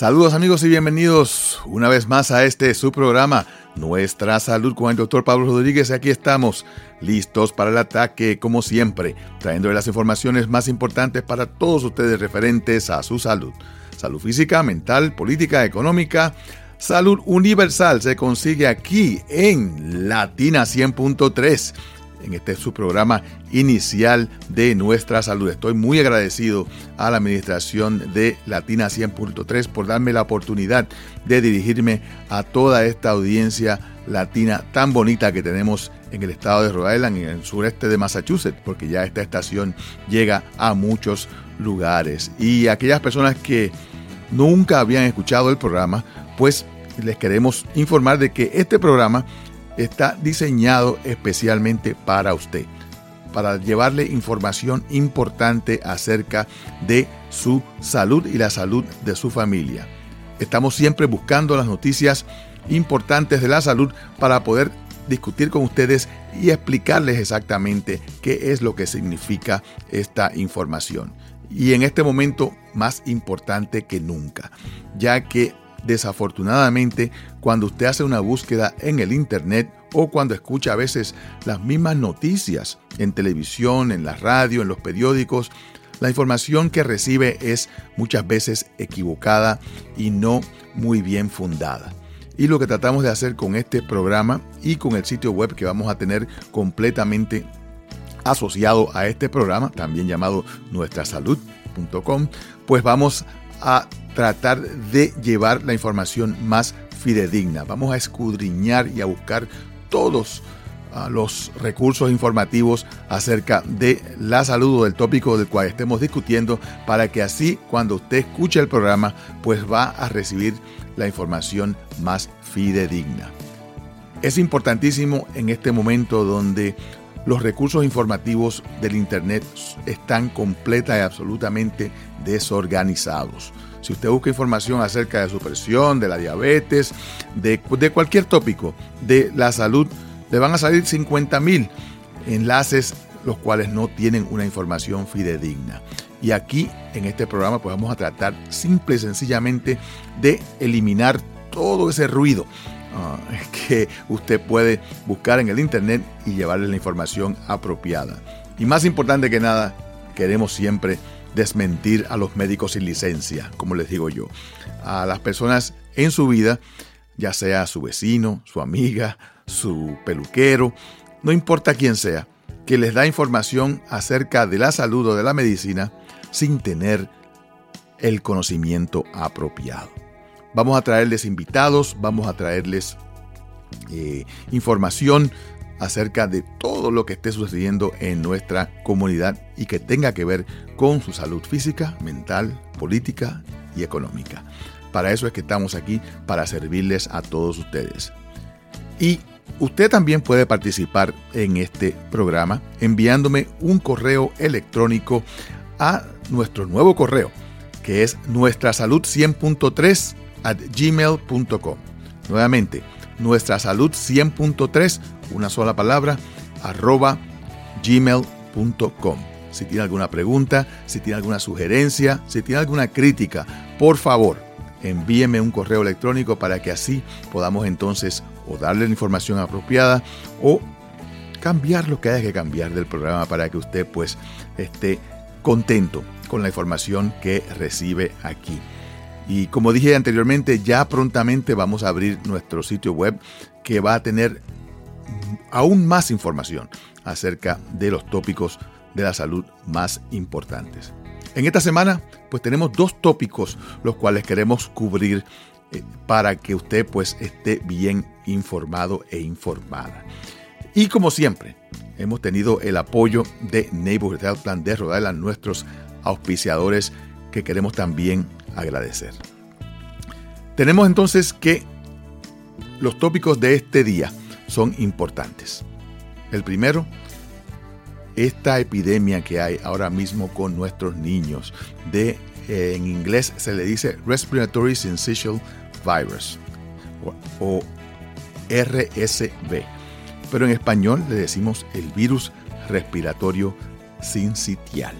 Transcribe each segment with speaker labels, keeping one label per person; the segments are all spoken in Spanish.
Speaker 1: Saludos amigos y bienvenidos una vez más a este su programa Nuestra Salud con el doctor Pablo Rodríguez. Aquí estamos listos para el ataque como siempre, trayendo las informaciones más importantes para todos ustedes referentes a su salud. Salud física, mental, política, económica. Salud universal se consigue aquí en Latina 100.3 en este su programa inicial de nuestra salud. Estoy muy agradecido a la administración de Latina 100.3 por darme la oportunidad de dirigirme a toda esta audiencia latina tan bonita que tenemos en el estado de Rhode Island y en el sureste de Massachusetts, porque ya esta estación llega a muchos lugares. Y aquellas personas que nunca habían escuchado el programa, pues les queremos informar de que este programa está diseñado especialmente para usted, para llevarle información importante acerca de su salud y la salud de su familia. Estamos siempre buscando las noticias importantes de la salud para poder discutir con ustedes y explicarles exactamente qué es lo que significa esta información. Y en este momento más importante que nunca, ya que Desafortunadamente, cuando usted hace una búsqueda en el Internet o cuando escucha a veces las mismas noticias en televisión, en la radio, en los periódicos, la información que recibe es muchas veces equivocada y no muy bien fundada. Y lo que tratamos de hacer con este programa y con el sitio web que vamos a tener completamente asociado a este programa, también llamado nuestrasalud.com, pues vamos a tratar de llevar la información más fidedigna. Vamos a escudriñar y a buscar todos ah, los recursos informativos acerca de la salud o del tópico del cual estemos discutiendo para que así cuando usted escuche el programa pues va a recibir la información más fidedigna. Es importantísimo en este momento donde los recursos informativos del Internet están completa y absolutamente desorganizados. Si usted busca información acerca de su presión, de la diabetes, de, cualquier tópico de la salud, le van a salir 50 mil enlaces los cuales no tienen una información fidedigna. Y aquí en este programa pues vamos a tratar simple y sencillamente de eliminar todo ese ruido ah, que usted puede buscar en el internet y llevarle la información apropiada. Y más importante que nada, queremos siempre desmentir a los médicos sin licencia, como les digo yo, a las personas en su vida, ya sea su vecino, su amiga, su peluquero, no importa quién sea, que les da información acerca de la salud o de la medicina sin tener el conocimiento apropiado. Vamos a traerles invitados, vamos a traerles eh, información acerca de todo lo que esté sucediendo en nuestra comunidad y que tenga que ver con su salud física, mental, política y económica. Para eso es que estamos aquí, para servirles a todos ustedes. Y usted también puede participar en este programa enviándome un correo electrónico a nuestro nuevo correo, que es nuestra salud 100.3 at gmail.com. Nuevamente, nuestra salud 100.3 una sola palabra, arroba gmail.com. Si tiene alguna pregunta, si tiene alguna sugerencia, si tiene alguna crítica, por favor, envíeme un correo electrónico para que así podamos entonces o darle la información apropiada o cambiar lo que haya que cambiar del programa para que usted pues esté contento con la información que recibe aquí. Y como dije anteriormente, ya prontamente vamos a abrir nuestro sitio web que va a tener aún más información acerca de los tópicos de la salud más importantes. En esta semana, pues tenemos dos tópicos los cuales queremos cubrir eh, para que usted pues esté bien informado e informada. Y como siempre, hemos tenido el apoyo de Neighborhood Plan de Rhode Island, nuestros auspiciadores que queremos también agradecer. Tenemos entonces que los tópicos de este día son importantes. El primero, esta epidemia que hay ahora mismo con nuestros niños, de eh, en inglés se le dice Respiratory Syncytial Virus o, RSV, pero en español le decimos el virus respiratorio sincitial.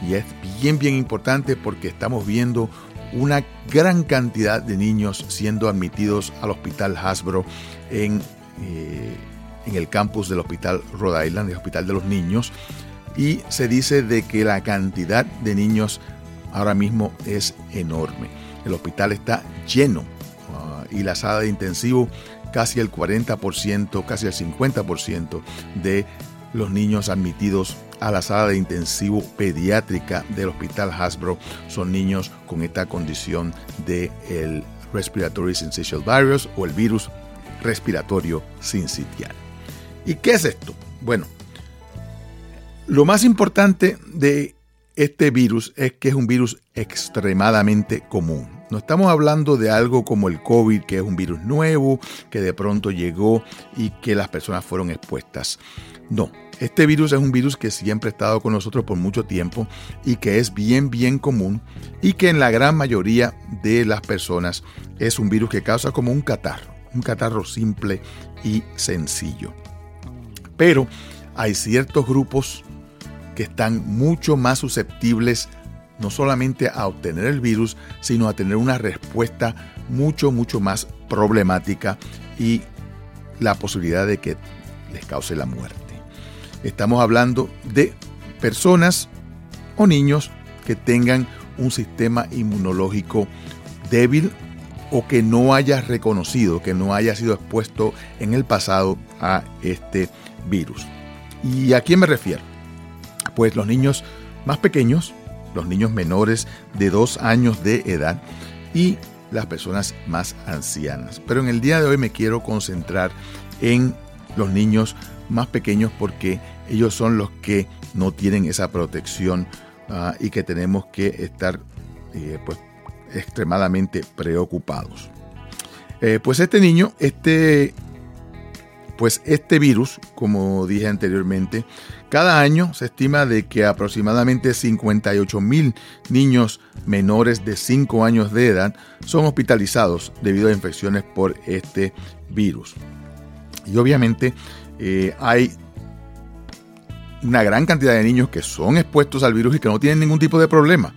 Speaker 1: Y es bien, bien importante porque estamos viendo una gran cantidad de niños siendo admitidos al hospital Hasbro en, eh, en el campus del hospital Rhode Island, el hospital de los niños, y se dice de que la cantidad de niños ahora mismo es enorme. El hospital está lleno ah, y la sala de intensivo casi el 40%, casi el 50% de los niños admitidos a la sala de intensivo pediátrica del Hospital Hasbro son niños con esta condición de el Respiratory Syncytial Virus o el virus respiratorio sincitial. ¿Y qué es esto? Bueno, lo más importante de este virus es que es un virus extremadamente común. No estamos hablando de algo como el COVID, que es un virus nuevo, que de pronto llegó y que las personas fueron expuestas. No, este virus es un virus que siempre ha estado con nosotros por mucho tiempo y que es bien, bien común y que en la gran mayoría de las personas es un virus que causa como un catarro, un catarro simple y sencillo. Pero hay ciertos grupos que están mucho más susceptibles no solamente a obtener el virus, sino a tener una respuesta mucho, mucho más problemática y la posibilidad de que les cause la muerte. Estamos hablando de personas o niños que tengan un sistema inmunológico débil o que no haya reconocido, que no haya sido expuesto en el pasado a este virus. ¿Y a quién me refiero? Pues los niños más pequeños, los niños menores de dos años de edad y las personas más ancianas. Pero en el día de hoy me quiero concentrar en los niños más pequeños porque ellos son los que no tienen esa protección ah, y que tenemos que estar eh, pues, extremadamente preocupados. Eh, pues este niño, este, pues este virus, como dije anteriormente, cada año se estima de que aproximadamente 58 mil niños menores de 5 años de edad son hospitalizados debido a infecciones por este virus. Y obviamente eh, hay una gran cantidad de niños que son expuestos al virus y que no tienen ningún tipo de problema.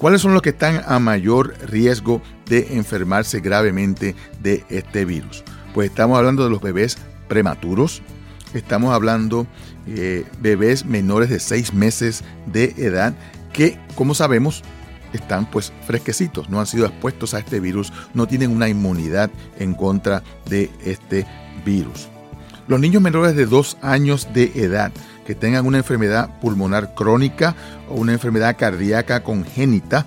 Speaker 1: ¿Cuáles son los que están a mayor riesgo de enfermarse gravemente de este virus? Pues estamos hablando de los bebés prematuros, estamos hablando de eh, bebés menores de 6 meses de edad que, como sabemos, están pues fresquecitos, no han sido expuestos a este virus, no tienen una inmunidad en contra de este virus. Los niños menores de 2 años de edad que tengan una enfermedad pulmonar crónica o una enfermedad cardíaca congénita,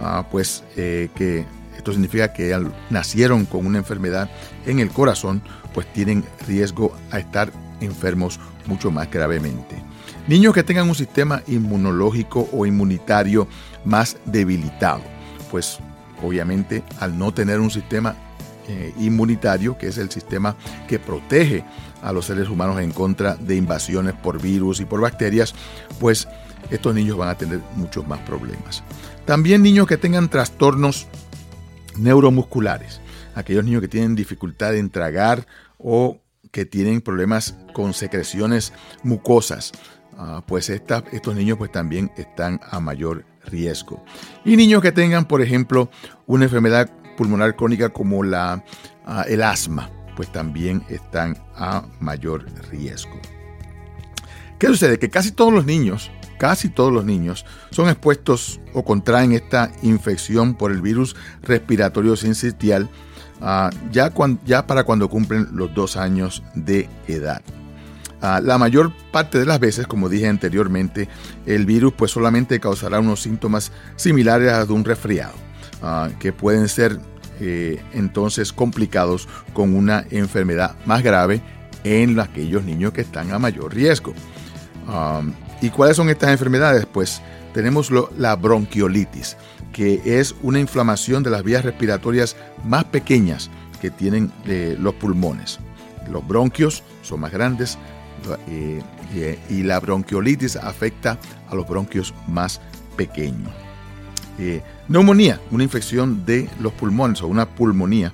Speaker 1: ah, pues eh, que esto significa que nacieron con una enfermedad en el corazón, pues tienen riesgo a estar enfermos mucho más gravemente. Niños que tengan un sistema inmunológico o inmunitario más debilitado, pues obviamente al no tener un sistema eh, inmunitario, que es el sistema que protege a los seres humanos en contra de invasiones por virus y por bacterias, pues estos niños van a tener muchos más problemas. También niños que tengan trastornos neuromusculares, aquellos niños que tienen dificultad en tragar o que tienen problemas con secreciones mucosas, ah, pues estos niños pues también están a mayor riesgo. Y niños que tengan, por ejemplo, una enfermedad pulmonar crónica como la, ah, el asma, pues también están a mayor riesgo. ¿Qué sucede? Que casi todos los niños, casi todos los niños, son expuestos o contraen esta infección por el virus respiratorio sincitial ah, ya, para cuando cumplen los dos años de edad. Ah, la mayor parte de las veces, como dije anteriormente, el virus pues solamente causará unos síntomas similares a de un resfriado, ah, que pueden ser eh, entonces complicados con una enfermedad más grave en aquellos niños que están a mayor riesgo. ¿Y cuáles son estas enfermedades? Pues tenemos la bronquiolitis, que es una inflamación de las vías respiratorias más pequeñas que tienen eh, los pulmones. Los bronquios son más grandes eh, y la bronquiolitis afecta a los bronquios más pequeños. Eh, neumonía, una infección de los pulmones o una pulmonía,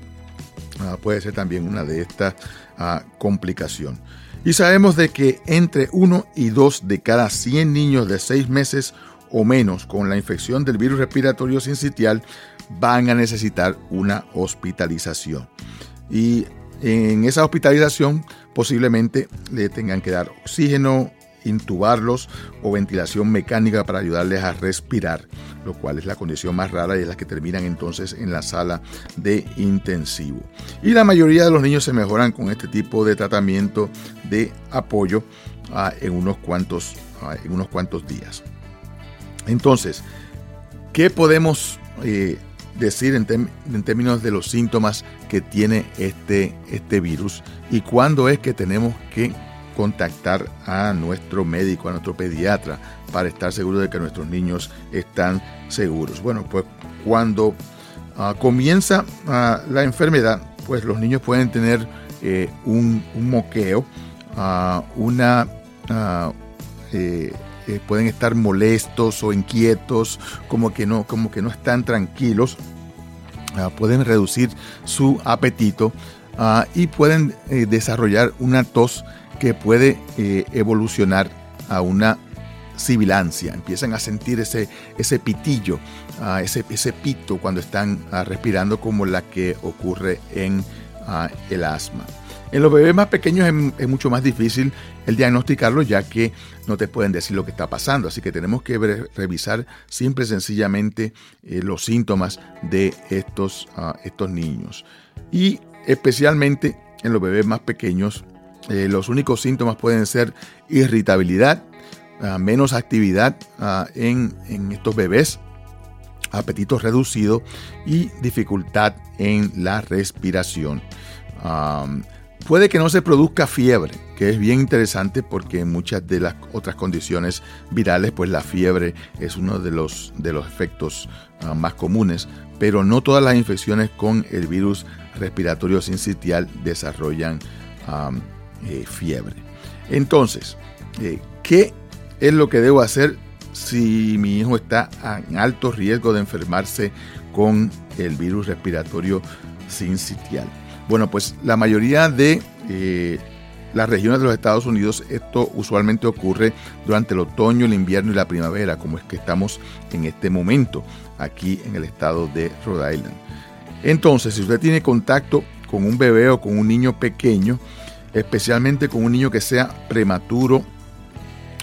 Speaker 1: ah, puede ser también una de estas ah, complicaciones. Y sabemos de que entre 1 y 2 de cada 100 niños de 6 meses o menos con la infección del virus respiratorio sincitial van a necesitar una hospitalización. Y en esa hospitalización posiblemente le tengan que dar oxígeno, intubarlos o ventilación mecánica para ayudarles a respirar, lo cual es la condición más rara y es la que terminan entonces en la sala de intensivo. Y la mayoría de los niños se mejoran con este tipo de tratamiento de apoyo ah, en, unos cuantos, ah, en unos cuantos días. Entonces, ¿qué podemos eh, decir en, términos de los síntomas que tiene este, este virus y cuándo es que tenemos que contactar a nuestro médico, a nuestro pediatra, para estar seguros de que nuestros niños están seguros. Bueno, pues cuando ah, comienza ah, la enfermedad, pues los niños pueden tener eh, un, moqueo, ah, una... Eh, eh, pueden estar molestos o inquietos, como que no, como que no están tranquilos, pueden reducir su apetito y pueden desarrollar una tos que puede eh, evolucionar a una sibilancia. Empiezan a sentir ese, ese pitillo, ah, ese, ese, pito cuando están ah, respirando como la que ocurre en ah, el asma. En los bebés más pequeños es, mucho más difícil el diagnosticarlo ya que no te pueden decir lo que está pasando. Así que tenemos que revisar simple y sencillamente eh, los síntomas de estos, estos niños. Y especialmente en los bebés más pequeños eh, los únicos síntomas pueden ser irritabilidad, ah, menos actividad ah, en, estos bebés, apetito reducido y dificultad en la respiración. puede que no se produzca fiebre, que es bien interesante porque en muchas de las otras condiciones virales, pues la fiebre es uno de los, de los efectos ah, más comunes, pero no todas las infecciones con el virus respiratorio sincitial desarrollan eh, fiebre. Entonces, eh, ¿qué es lo que debo hacer si mi hijo está en alto riesgo de enfermarse con el virus respiratorio sincitial? Bueno, pues la mayoría de eh, las regiones de los Estados Unidos esto usualmente ocurre durante el otoño, el invierno y la primavera, como es que estamos en este momento aquí en el estado de Rhode Island. Entonces, si usted tiene contacto con un bebé o con un niño pequeño, especialmente con un niño que sea prematuro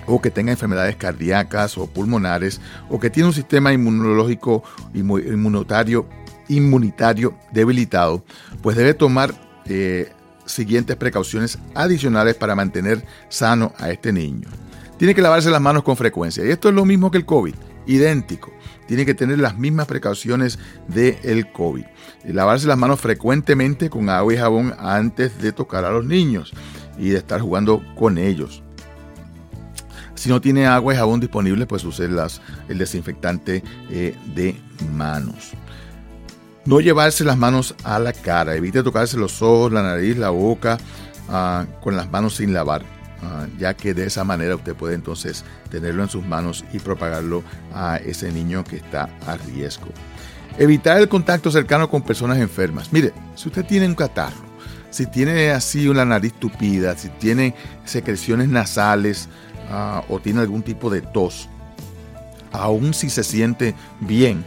Speaker 1: o que tenga enfermedades cardíacas o pulmonares o que tiene un sistema inmunológico inmunitario, inmunitario debilitado, pues debe tomar eh, siguientes precauciones adicionales para mantener sano a este niño. Tiene que lavarse las manos con frecuencia y esto es lo mismo que el COVID, idéntico tiene que tener las mismas precauciones del el COVID. Lavarse las manos frecuentemente con agua y jabón antes de tocar a los niños y de estar jugando con ellos. Si no tiene agua y jabón disponible, pues use el desinfectante eh, de manos. No llevarse las manos a la cara. Evite tocarse los ojos, la nariz, la boca ah, con las manos sin lavar. Ah, ya que de esa manera usted puede entonces tenerlo en sus manos y propagarlo a ese niño que está a riesgo. Evitar el contacto cercano con personas enfermas. Mire, si usted tiene un catarro, si tiene así una nariz tupida, si tiene secreciones nasales ah, o tiene algún tipo de tos, aún si se siente bien,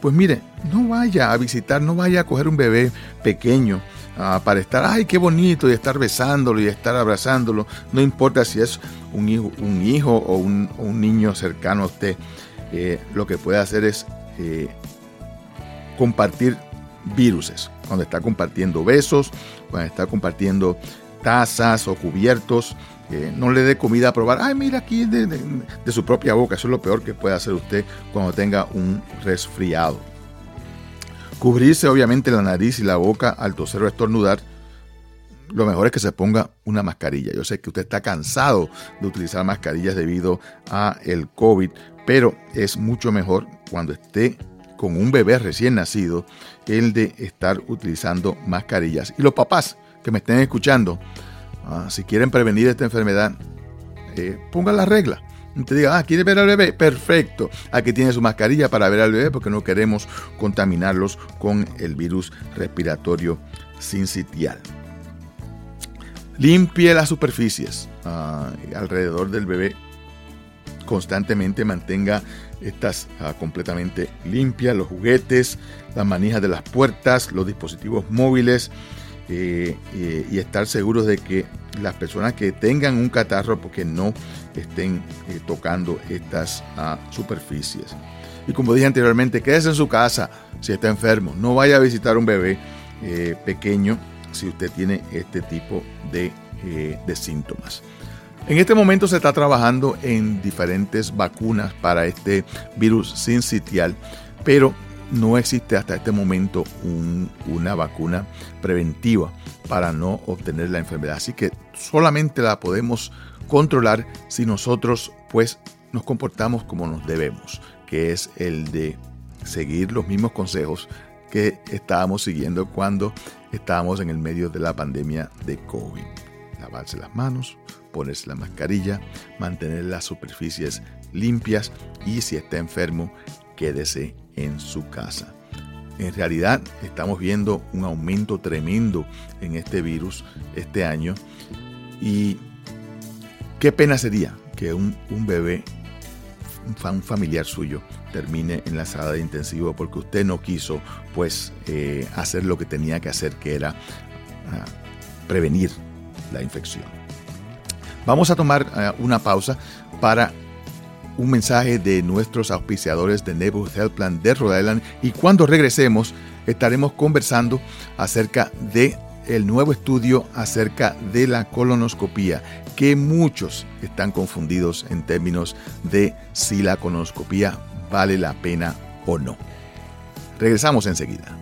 Speaker 1: pues mire, no vaya a visitar, no vaya a coger un bebé pequeño Para estar, ay, qué bonito, y estar besándolo y estar abrazándolo. No importa si es un hijo, un hijo o, un, niño cercano a usted. Eh, lo que puede hacer es eh, compartir viruses. Cuando está compartiendo besos, cuando está compartiendo tazas o cubiertos, eh, no le dé comida a probar. Ay, mira aquí de, de su propia boca. Eso es lo peor que puede hacer usted cuando tenga un resfriado. Cubrirse obviamente la nariz y la boca al toser o estornudar. Lo mejor es que se ponga una mascarilla. Yo sé que usted está cansado de utilizar mascarillas debido a el COVID, pero es mucho mejor cuando esté con un bebé recién nacido el de estar utilizando mascarillas. Y los papás que me estén escuchando, ah, si quieren prevenir esta enfermedad, eh, pongan la regla te diga, ah, ¿quiere ver al bebé? Perfecto. Aquí tiene su mascarilla para ver al bebé porque no queremos contaminarlos con el virus respiratorio sincitial. Limpie las superficies ah, alrededor del bebé. Constantemente mantenga estas ah, completamente limpias, los juguetes, las manijas de las puertas, los dispositivos móviles eh, eh, y estar seguros de que las personas que tengan un catarro porque no estén eh, tocando estas ah, superficies. Y como dije anteriormente, quédese en su casa si está enfermo. No vaya a visitar un bebé pequeño si usted tiene este tipo de, de síntomas. En este momento se está trabajando en diferentes vacunas para este virus sincitial, pero no existe hasta este momento una vacuna preventiva para no obtener la enfermedad. Así que solamente la podemos controlar si nosotros pues nos comportamos como nos debemos, que es el de seguir los mismos consejos que estábamos siguiendo cuando estábamos en el medio de la pandemia de COVID. Lavarse las manos, ponerse la mascarilla, mantener las superficies limpias y si está enfermo, quédese en su casa. En realidad estamos viendo un aumento tremendo en este virus este año y qué pena sería que un, bebé, un familiar suyo, termine en la sala de intensivo porque usted no quiso pues eh, hacer lo que tenía que hacer que era ah, prevenir la infección. Vamos a tomar eh, una pausa para un mensaje de nuestros auspiciadores de Neighborhood Health Plan de Rhode Island y cuando regresemos estaremos conversando acerca de el nuevo estudio acerca de la colonoscopía, que muchos están confundidos en términos de si la colonoscopía vale la pena o no. Regresamos enseguida.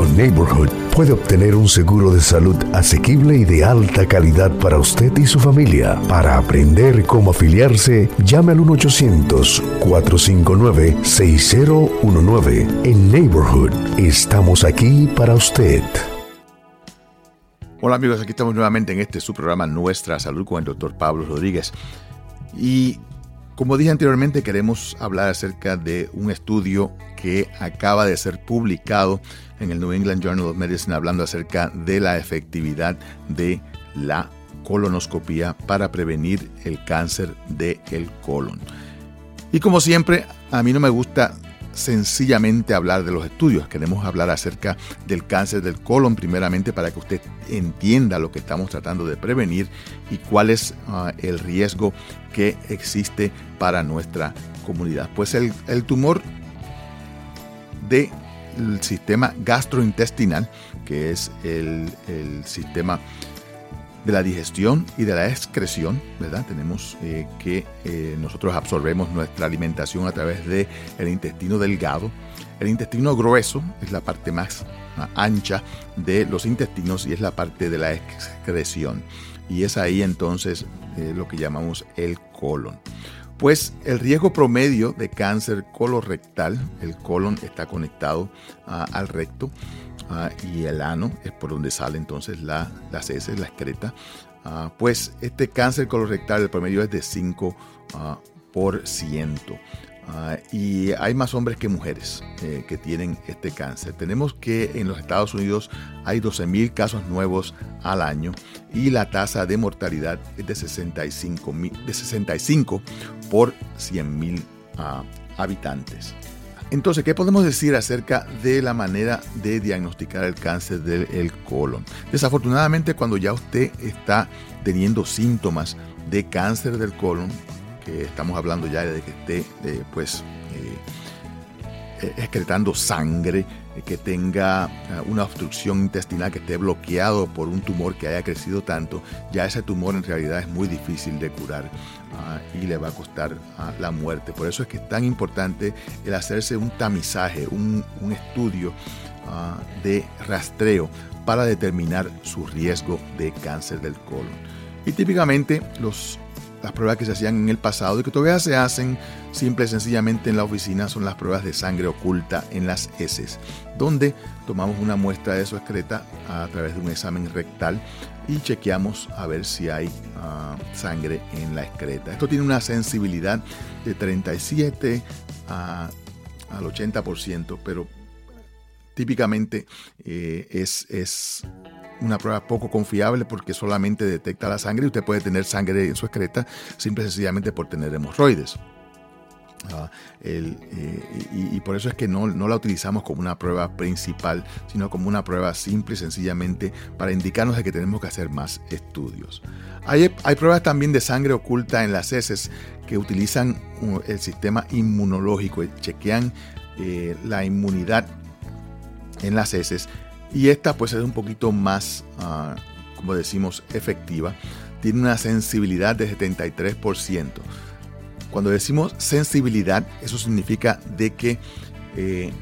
Speaker 2: Con Neighborhood puede obtener un seguro de salud asequible y de alta calidad para usted y su familia. Para aprender cómo afiliarse, llame al 1-800-459-6019. En Neighborhood estamos aquí para usted.
Speaker 1: Hola amigos, aquí estamos nuevamente en este su programa Nuestra Salud con el doctor Pablo Rodríguez. Y como dije anteriormente, queremos hablar acerca de un estudio que acaba de ser publicado en el New England Journal of Medicine hablando acerca de la efectividad de la colonoscopia para prevenir el cáncer del el colon. Y como siempre, a mí no me gusta sencillamente hablar de los estudios, queremos hablar acerca del cáncer del colon primeramente para que usted entienda lo que estamos tratando de prevenir y cuál es ah, el riesgo que existe para nuestra comunidad. Pues el tumor del sistema gastrointestinal, que es el, sistema de la digestión y de la excreción, ¿verdad? Tenemos eh, que eh, nosotros absorbemos nuestra alimentación a través del el intestino delgado. El intestino grueso es la parte más ancha de los intestinos y es la parte de la excreción. Y es ahí entonces eh, lo que llamamos el colon. Pues el riesgo promedio de cáncer colorectal, el colon está conectado ah, al recto, Ah, y el ano es por donde sale entonces la, las heces, la excreta. Ah, pues este cáncer colorectal, el promedio es de 5%. Ah, y hay más hombres que mujeres eh, que tienen este cáncer. Tenemos que en los Estados Unidos hay 12.000 casos nuevos al año y la tasa de mortalidad es de 65, de 65 por 100.000 habitantes. Entonces, ¿qué podemos decir acerca de la manera de diagnosticar el cáncer del colon? Desafortunadamente, cuando ya usted está teniendo síntomas de cáncer del colon, estamos hablando ya de que esté, eh, pues, eh, eh, excretando sangre, que tenga una obstrucción intestinal, que esté bloqueado por un tumor que haya crecido tanto, ya ese tumor en realidad es muy difícil de curar. Ah, y le va a costar ah, la muerte. Por eso es que es tan importante el hacerse un tamizaje, un, estudio ah, de rastreo para determinar su riesgo de cáncer del colon. Y típicamente los las pruebas que se hacían en el pasado y que todavía se hacen simple y sencillamente en la oficina son las pruebas de sangre oculta en las heces, donde tomamos una muestra de su excreta a través de un examen rectal y chequeamos a ver si hay ah, sangre en la excreta. Esto tiene una sensibilidad de 37 al 80%, pero típicamente eh, es una prueba poco confiable porque solamente detecta la sangre y usted puede tener sangre en su excreta simple y sencillamente por tener hemorroides. Ah, eh, y, por eso es que no, la utilizamos como una prueba principal, sino como una prueba simple y sencillamente para indicarnos de que tenemos que hacer más estudios. Hay, hay pruebas también de sangre oculta en las heces que utilizan uh, el sistema inmunológico y chequean eh, la inmunidad en las heces y esta pues es un poquito más, ah, como decimos, efectiva. Tiene una sensibilidad de 73%. Cuando decimos sensibilidad, eso significa de que eh,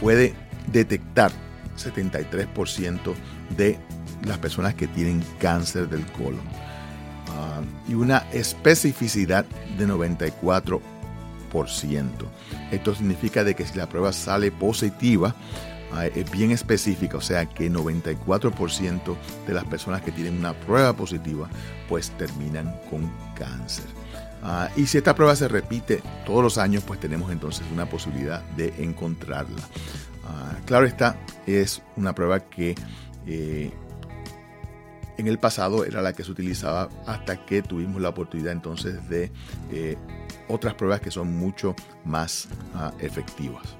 Speaker 1: puede detectar 73% de las personas que tienen cáncer del colon. Ah, y una especificidad de 94%. Esto significa de que si la prueba sale positiva, es bien específica, o sea que 94% de las personas que tienen una prueba positiva pues terminan con cáncer. Ah, y si esta prueba se repite todos los años, pues tenemos entonces una posibilidad de encontrarla. Ah, claro está, es una prueba que eh, en el pasado era la que se utilizaba hasta que tuvimos la oportunidad entonces de eh, otras pruebas que son mucho más efectivas.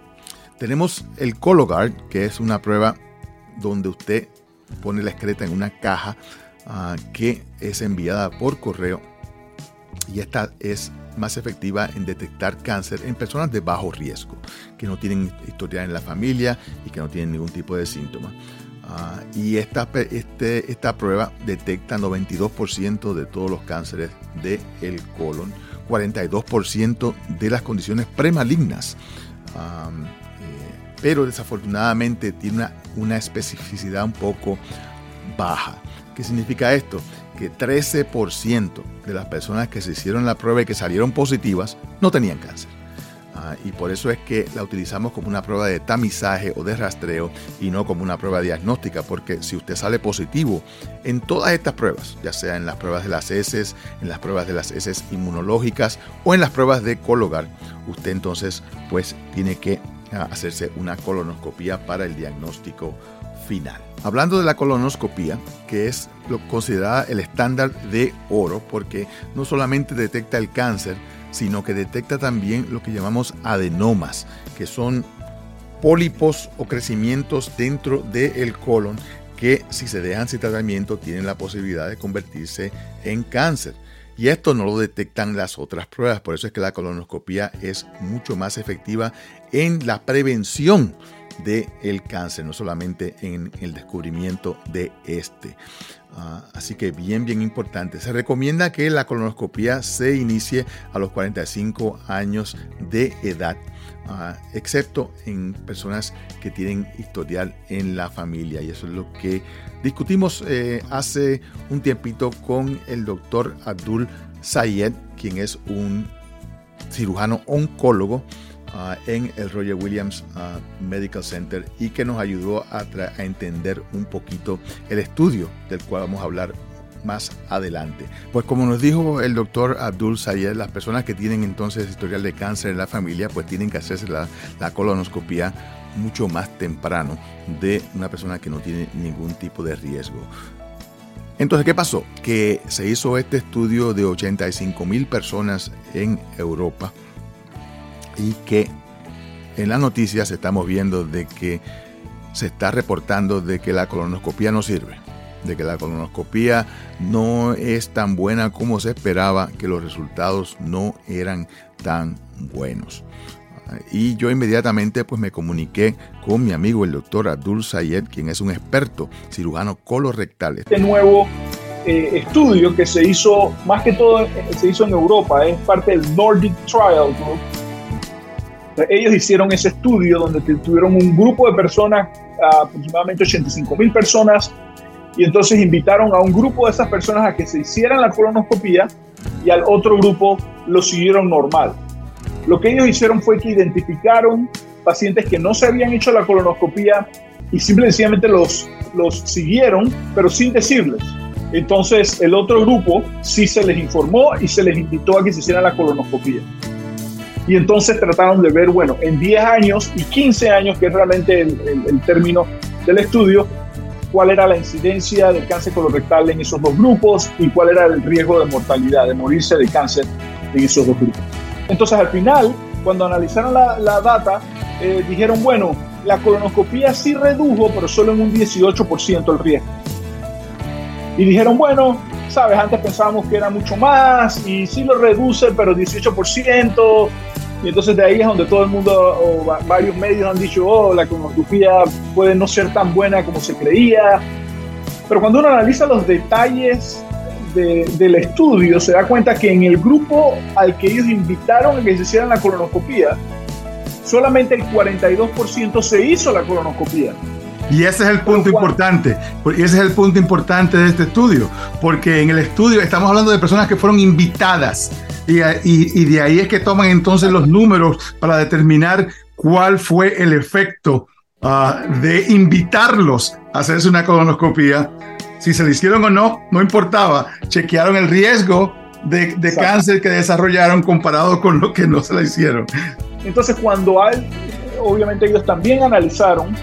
Speaker 1: Tenemos el Cologuard, que es una prueba donde usted pone la excreta en una caja ah, que es enviada por correo y esta es más efectiva en detectar cáncer en personas de bajo riesgo, que no tienen historia en la familia y que no tienen ningún tipo de síntoma. Ah, y esta, este, esta prueba detecta 92% de todos los cánceres del el colon, 42% de las condiciones premalignas pero desafortunadamente tiene una, especificidad un poco baja. ¿Qué significa esto? Que 13% de las personas que se hicieron la prueba y que salieron positivas no tenían cáncer. Ah, y por eso es que la utilizamos como una prueba de tamizaje o de rastreo y no como una prueba diagnóstica, porque si usted sale positivo en todas estas pruebas, ya sea en las pruebas de las heces, en las pruebas de las heces inmunológicas o en las pruebas de Cologar, usted entonces pues tiene que hacerse una colonoscopia para el diagnóstico final. Hablando de la colonoscopia, que es lo considerada el estándar de oro, porque no solamente detecta el cáncer, sino que detecta también lo que llamamos adenomas, que son pólipos o crecimientos dentro del colon que si se dejan sin tratamiento tienen la posibilidad de convertirse en cáncer. Y esto no lo detectan las otras pruebas, por eso es que la colonoscopia es mucho más efectiva en la prevención del cáncer, no solamente en el descubrimiento de este. Ah, así que bien, bien importante. Se recomienda que la colonoscopia se inicie a los 45 años de edad. Excepto en personas que tienen historial en la familia. Y eso es lo que discutimos eh, hace un tiempito con el doctor Abdul Sayed, quien es un cirujano oncólogo ah, en el Roger Williams ah, Medical Center y que nos ayudó a, a entender un poquito el estudio del cual vamos a hablar más adelante. Pues como nos dijo el doctor Abdul Sayed, las personas que tienen entonces historial de cáncer en la familia, pues tienen que hacerse la, colonoscopia mucho más temprano de una persona que no tiene ningún tipo de riesgo. Entonces, ¿qué pasó? Que se hizo este estudio de 85 mil personas en Europa y que en las noticias estamos viendo de que se está reportando de que la colonoscopia no sirve de que la colonoscopia no es tan buena como se esperaba, que los resultados no eran tan buenos. Y yo inmediatamente pues me comuniqué con mi amigo el doctor Abdul Sayed, quien es un experto cirujano colorectal.
Speaker 3: Este nuevo eh, estudio que se hizo, más que todo se hizo en Europa, es parte del Nordic Trial Group. Ellos hicieron ese estudio donde tuvieron un grupo de personas, aproximadamente 85 mil personas, y entonces invitaron a un grupo de esas personas a que se hicieran la colonoscopía y al otro grupo lo siguieron normal. Lo que ellos hicieron fue que identificaron pacientes que no se habían hecho la colonoscopía y simplemente los, los siguieron, pero sin decirles. Entonces el otro grupo sí se les informó y se les invitó a que se hicieran la colonoscopía. Y entonces trataron de ver, bueno, en 10 años y 15 años, que es realmente el, el término del estudio, cuál era la incidencia del cáncer colorectal en esos dos grupos y cuál era el riesgo de mortalidad, de morirse de cáncer en esos dos grupos. Entonces al final, cuando analizaron la, la data, eh, dijeron, bueno, la colonoscopía sí redujo, pero solo en un 18% el riesgo. Y dijeron, bueno, sabes, antes pensábamos que era mucho más y sí lo reduce, pero 18%. Y entonces de ahí es donde todo el mundo o varios medios han dicho, oh, la colonoscopía puede no ser tan buena como se creía. Pero cuando uno analiza los detalles del estudio, se da cuenta que en el grupo al que ellos invitaron a que se hicieran la colonoscopía, solamente el 42% se hizo la colonoscopía.
Speaker 1: Y ese es el punto importante, ese es el punto importante de este estudio, porque en el estudio estamos hablando de personas que fueron invitadas y, y, de ahí es que toman entonces los números para determinar cuál fue el efecto uh, de invitarlos a hacerse una colonoscopia. Si se le hicieron o no, no importaba, chequearon el riesgo de, de cáncer que desarrollaron comparado con lo que no se le hicieron.
Speaker 3: Entonces, cuando hay, obviamente ellos también analizaron,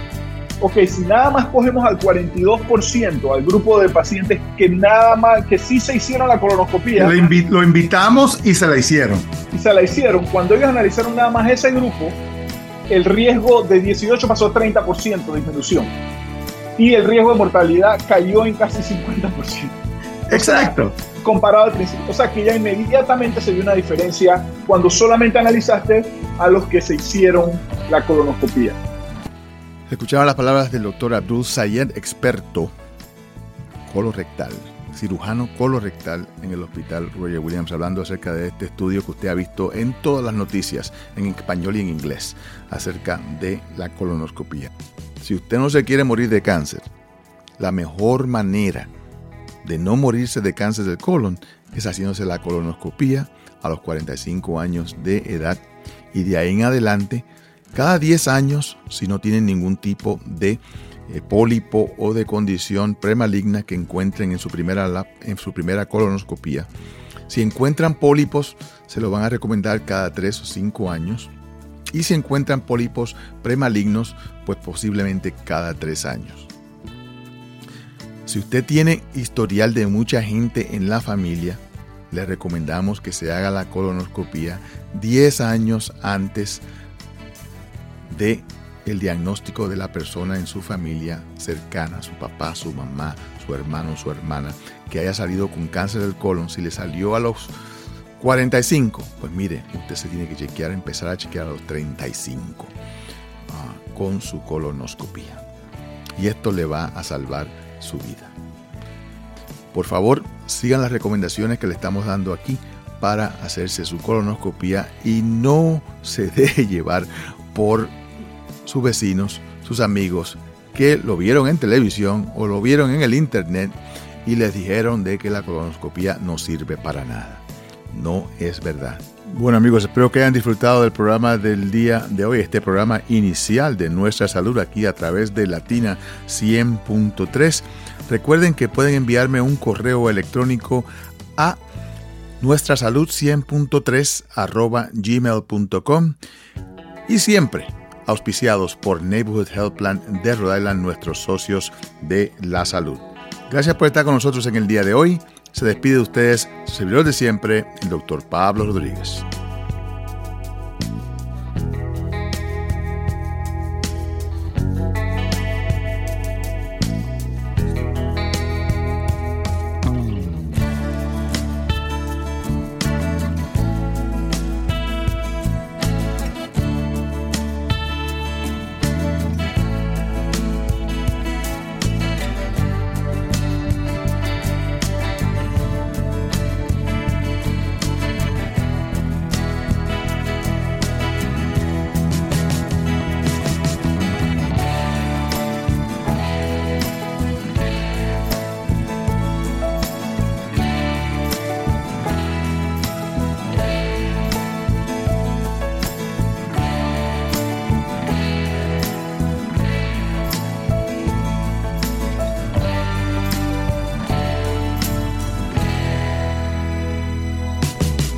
Speaker 3: ok, si nada más cogemos al 42%, al grupo de pacientes que nada más, que sí se hicieron la colonoscopia.
Speaker 1: Lo, invitamos y se la hicieron.
Speaker 3: Y se la hicieron. Cuando ellos analizaron nada más ese grupo, el riesgo de 18 pasó a 30% de disminución. Y el riesgo de mortalidad cayó en casi 50%.
Speaker 1: Exacto
Speaker 3: comparado al principio. O sea que ya inmediatamente se vio una diferencia cuando solamente analizaste a los que se hicieron la colonoscopia.
Speaker 1: Escuchaban las palabras del doctor Abdul Sayed, experto colorectal, cirujano colorectal en el hospital Roger Williams, hablando acerca de este estudio que usted ha visto en todas las noticias, en español y en inglés, acerca de la colonoscopia. Si usted no se quiere morir de cáncer, la mejor manera de no morirse de cáncer del colon es haciéndose la colonoscopía a los 45 años de edad y de ahí en adelante, cada 10 años, si no tienen ningún tipo de eh, pólipo o de condición premaligna que encuentren en su, primera, en su primera colonoscopía. Si encuentran pólipos, se lo van a recomendar cada 3 o 5 años. Y si encuentran pólipos premalignos, pues posiblemente cada 3 años. Si usted tiene historial de mucha gente en la familia, le recomendamos que se haga la colonoscopia 10 años antes de el diagnóstico de la persona en su familia cercana, su papá, su mamá, su hermano, su hermana, que haya salido con cáncer del colon. Si le salió a los 45, pues mire, usted se tiene que chequear, empezar a chequear a los 35 ah, con su colonoscopia. Y esto le va a salvar su vida. Por favor, sigan las recomendaciones que le estamos dando aquí para hacerse su colonoscopia y no se deje llevar por sus vecinos, sus amigos que lo vieron en televisión o lo vieron en el internet y les dijeron de que la colonoscopia no sirve para nada. No es verdad. Bueno amigos, espero que hayan disfrutado del programa del día de hoy, este programa inicial de Nuestra Salud aquí a través de Latina 100.3. Recuerden que pueden enviarme un correo electrónico a nuestra salud 100.3 arroba gmail.com y siempre auspiciados por Neighborhood Health Plan de Rhode Island, nuestros socios de la salud. Gracias por estar con nosotros en el día de hoy. Se despide de ustedes, su servidor de siempre, el doctor Pablo Rodríguez.